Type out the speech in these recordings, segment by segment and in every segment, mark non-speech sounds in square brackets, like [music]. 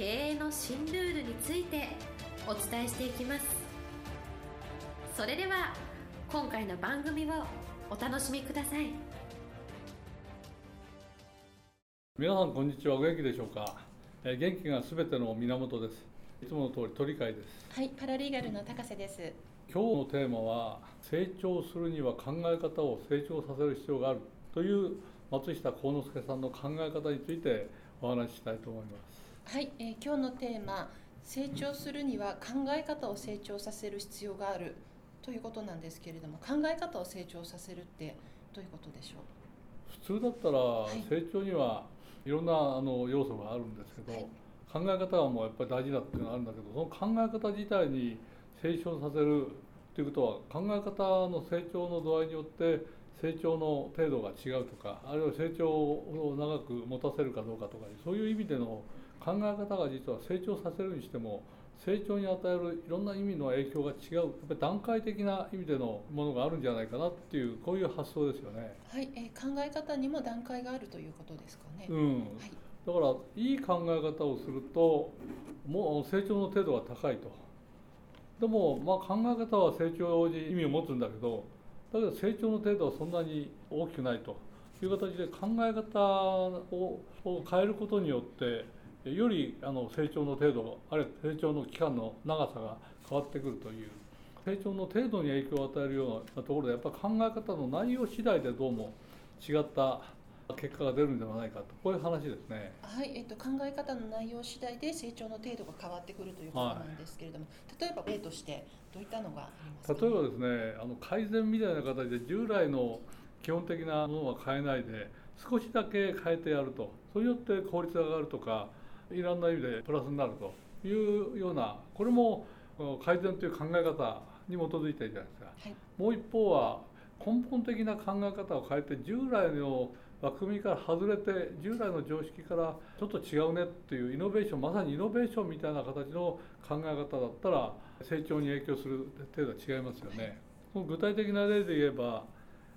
経営の新ルールについてお伝えしていきます。それでは今回の番組をお楽しみください。皆さんこんにちは。お元気でしょうか、えー元気がすべての源です。いつもの通り鳥飼です。はい、パラリーガルの高瀬です。今日のテーマは成長するには考え方を成長させる必要があるという松下幸之助さんの考え方についてお話ししたいと思いますはい、えー今日のテーマ、成長するには考え方を成長させる必要がある。ということなんですけれども、考え方を成長させるってどういうことでしょう？普通だったらい。成長にはいろんなあの要素があるんですけど、はい。考え方はもうやっぱり大事だっていうのがあるんだけどその考え方自体に成長させるっていうことは考え方の成長の度合いによって成長の程度が違うとかあるいは成長を長く持たせるかどうかとかそういう意味での考え方が実は成長させるにしても成長に与えるいろんな意味の影響が違うやっぱり段階的な意味でのものがあるんじゃないかなっていうこういう発想ですよね。はい、えー考え方にも段階があるということですかね。うん、はい、だからいい考え方をするともう成長の程度が高いとでもまあ考え方は成長に意味を持つんだけどだけど成長の程度はそんなに大きくないという形で考え方をを変えることによってよりあの成長の程度あるいは成長の期間の長さが変わってくるという成長の程度に影響を与えるようなところでやっぱり考え方の内容次第でどうも違った結果が出るんではないかとこういう話ですね。はい、えっと考え方の内容次第で成長の程度が変わってくるということなんですけれども、例えば例としてどういったのが。例えばですねあの改善みたいな形で従来の基本的なものは変えないで少しだけ変えてやるとそれによって効率が上がるとかいろんな意味でプラスになるというようなこれもあ改善という考え方に基づいているじゃないですか。はい、もう一方は根本的な考え方を変えて従来の枠組みから外れて従来の常識からちょっと違うねっていうイノベーションまさにイノベーションみたいな形の考え方だったら成長に影響する程度は違いますよね。その具体的な例で言えば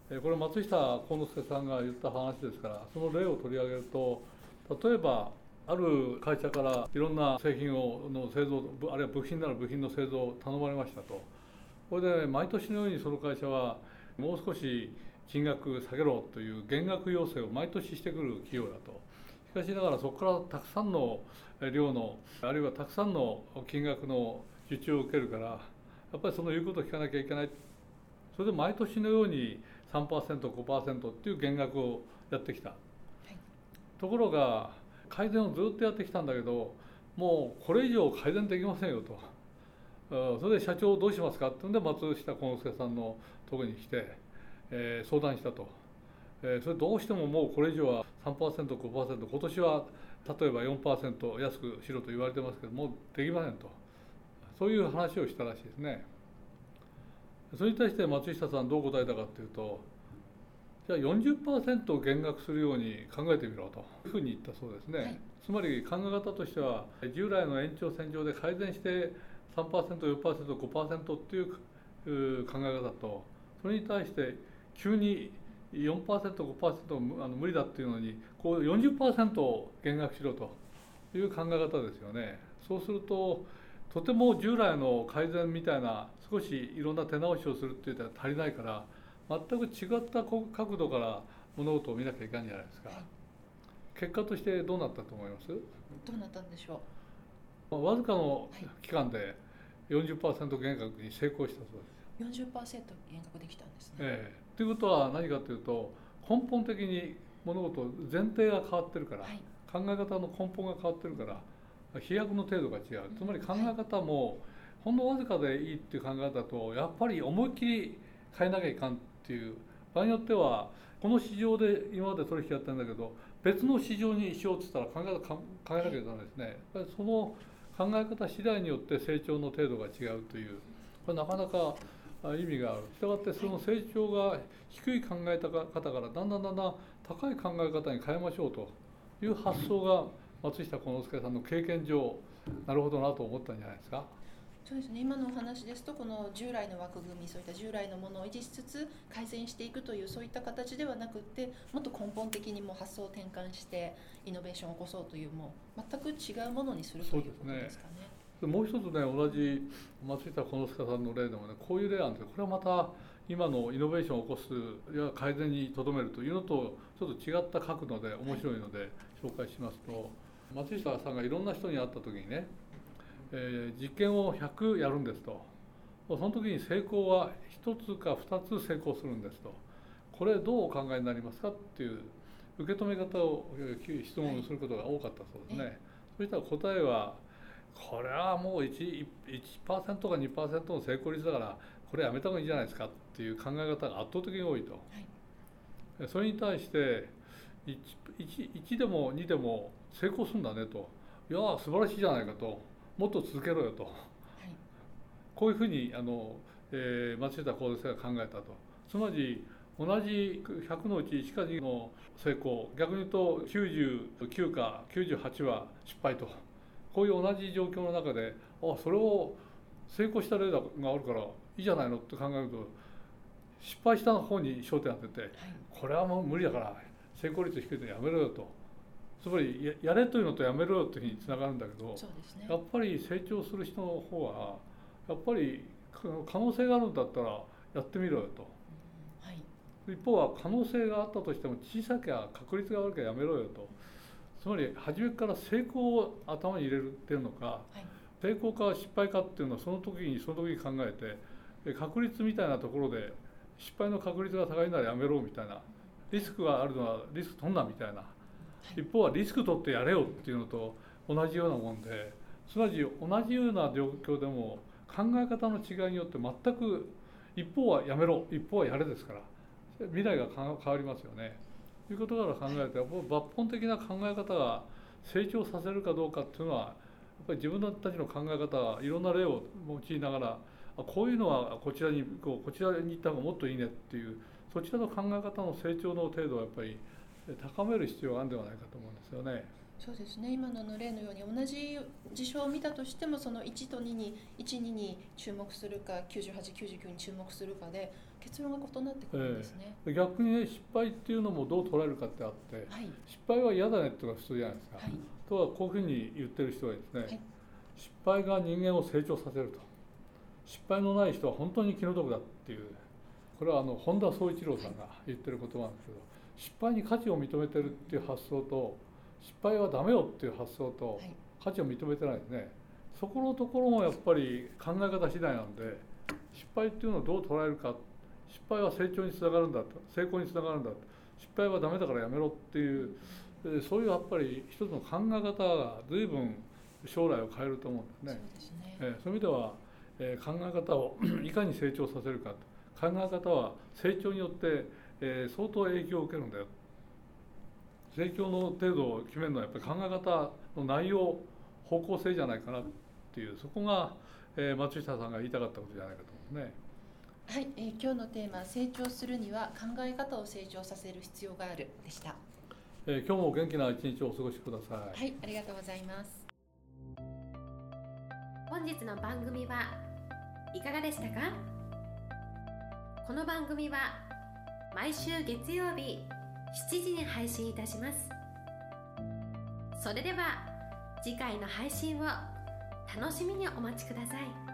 えーこれ松下幸之助さんが言った話ですからその例を取り上げると例えばある会社からいろんな製品をの製造ぶあるいは部品なら部品の製造を頼まれましたと。これで毎年のようにその会社はもう少し金額下げろという減額要請を毎年してくる企業だと。しかしながらそこからたくさんのえー量のあるいはたくさんの金額の受注を受けるからやっぱりその言うことを聞かなきゃいけない。それで毎年のように 3%5% っていう減額をやってきた、ところが改善をずっとやってきたんだけどもうこれ以上改善できませんよと。うんそれで社長どうしますかってんで松下幸之助さんのとこに来て、えー相談したと、えーそれどうしてももうこれ以上は 3%5% 今年は例えば4%安くしろと言われてますけどもうできませんと。そういう話をしたらしいですね。それに対して松下さんどう答えたかというとじゃあ40%減額するように考えてみろというふうに言ったそうですね、はいつまり考え方としては従来の延長線上で改善して 3%4%5% っていうう考え方とそれに対して急に 4%5% むあの無理だっていうのにこう40%を減額しろという考え方ですよね。そうするととても従来の改善みたいな少しいろんな手直しをするっていうのは足りないから全く違ったこ角度から物事を見なきゃいけないんじゃないですか。はい結果としてどうなったと思います？どうなったんでしょまあわずかのはい期間で40%減額に成功したそうです。う。40%減額できたんですね。ええということは何かというと根本的に物事前提が変わってるから、はい、考え方の根本が変わってるから飛躍の程度が違うつまり考え方もほんのわずかでいいっていう考え方とやっぱり思いっきり変えなきゃいかんっていう場合によってはこの市場で今まで取引やってんだけど別の市場にしようって言ったら考え方考えなきゃいけないですね。やっぱりその考え方次第によって成長の程度が違うというこれなかなか意味がある。したがってその成長が低い考え方からだんだんだんだん高い考え方に変えましょうという発想が松下幸之助さんの経験上なるほどなと思ったんじゃないですか。そうですね。今のお話ですとこの従来の枠組みそういった従来のものを維持しつつ改善していくというそういった形ではなくってもっと根本的にも発想を転換してイノベーションを起こそうというもう全く違うものにするということですかね。でもう一つね同じ松下幸之助さんの例でもねこういう例なんですけどこれはまた今のイノベーションを起こすや改善にとどめるというのとちょっと違った角度で面白いので紹介しますと、松下さんがいろんな人に会った時にね、えー、実験を100やるんですと。その時に成功は1つか2つ成功するんですと。これどうお考えになりますかっていう受け止め方を質問することが多かったそうですね。はい、そうしたら答えはこれはもう 1%, 1か2%の成功率だからこれやめた方がいいんじゃないですかっていう考え方が圧倒的に多いと、はい、それに対して 1, 1, 1でも2でも成功するんだねと。いや素晴らしいじゃないかともっと続けろよと、はい、こういうふうにあの、えー、松下幸之助が考えたと。つまり同じ100のうち1か2の成功。逆に言うと99か98は失敗と。こういう同じ状況の中であそれを成功した例があるからいいじゃないのって考えると失敗した方に焦点当てて、はい、これはもう無理だから成功率低いとやめろよとつまりやれというのとやめろよというふうにつながるんだけど、ね、やっぱり成長する人の方はやっぱり可能性があるんだったらやってみろよと、はい、一方は可能性があったとしても小さきゃ確率が悪きゃやめろよと。つまり初めから成功を頭に入れてるのか、はい、成功か失敗かっていうのはその時にその時に考えて確率みたいなところで失敗の確率が高いならやめろみたいな。リスクがあるのはリスク取んなみたいな、一方はリスク取ってやれよっていうのと同じようなもんですなわち同じような状況でも考え方の違いによって全く一方はやめろ一方はやれですから未来が変わりますよね。ということから考えて抜本的な考え方が成長させるかどうかっていうのはやっぱり自分たちの考え方いろんな例を用いながらこういうのはこちらにこうこちらに行った方がもっといいねっていうそちらの考え方の成長の程度をやっぱり高める必要があるんではないかと思うんですよね。そうですね。今の例のように同じ事象を見たとしてもその1と2に12に注目するか9899に注目するかで結論が異なってくるんですね、えー、逆にね失敗っていうのもどう捉えるかってあって、はい、失敗は嫌だねっていうのが普通じゃないですか、はい、とはこういうふうに言ってる人がですね、はい、失敗が人間を成長させると。失敗のない人は本当に気の毒だっていう。これはあの本田宗一郎さんが言ってる言葉なんですけど失敗に価値を認めてるっていう発想と失敗はダメよっていう発想と価値を認めてないですね。そこのところもやっぱり考え方次第なんで失敗っていうのをどう捉えるか失敗は成長につながるんだと成功につながるんだと失敗はダメだからやめろっていうそういうやっぱり一つの考え方が随分将来を変えると思うんですね。そうえそういう意味では、えー、考え方を [clears throat] いかに成長させるか考え方は成長によって、えー、相当影響を受けるんだよ。成長の程度を決めるのはやっぱり考え方の内容方向性じゃないかなっていうそこが、えー、松下さんが言いたかったことじゃないかと思うんですね。はい、えー、今日のテーマ「成長するには考え方を成長させる必要がある」でした、えー、今日も元気な一日をお過ごしください。はいありがとうございます。本日の番組はいかがでしたか？この番組は毎週月曜日7時に配信いたします。それでは次回の配信を楽しみにお待ちください。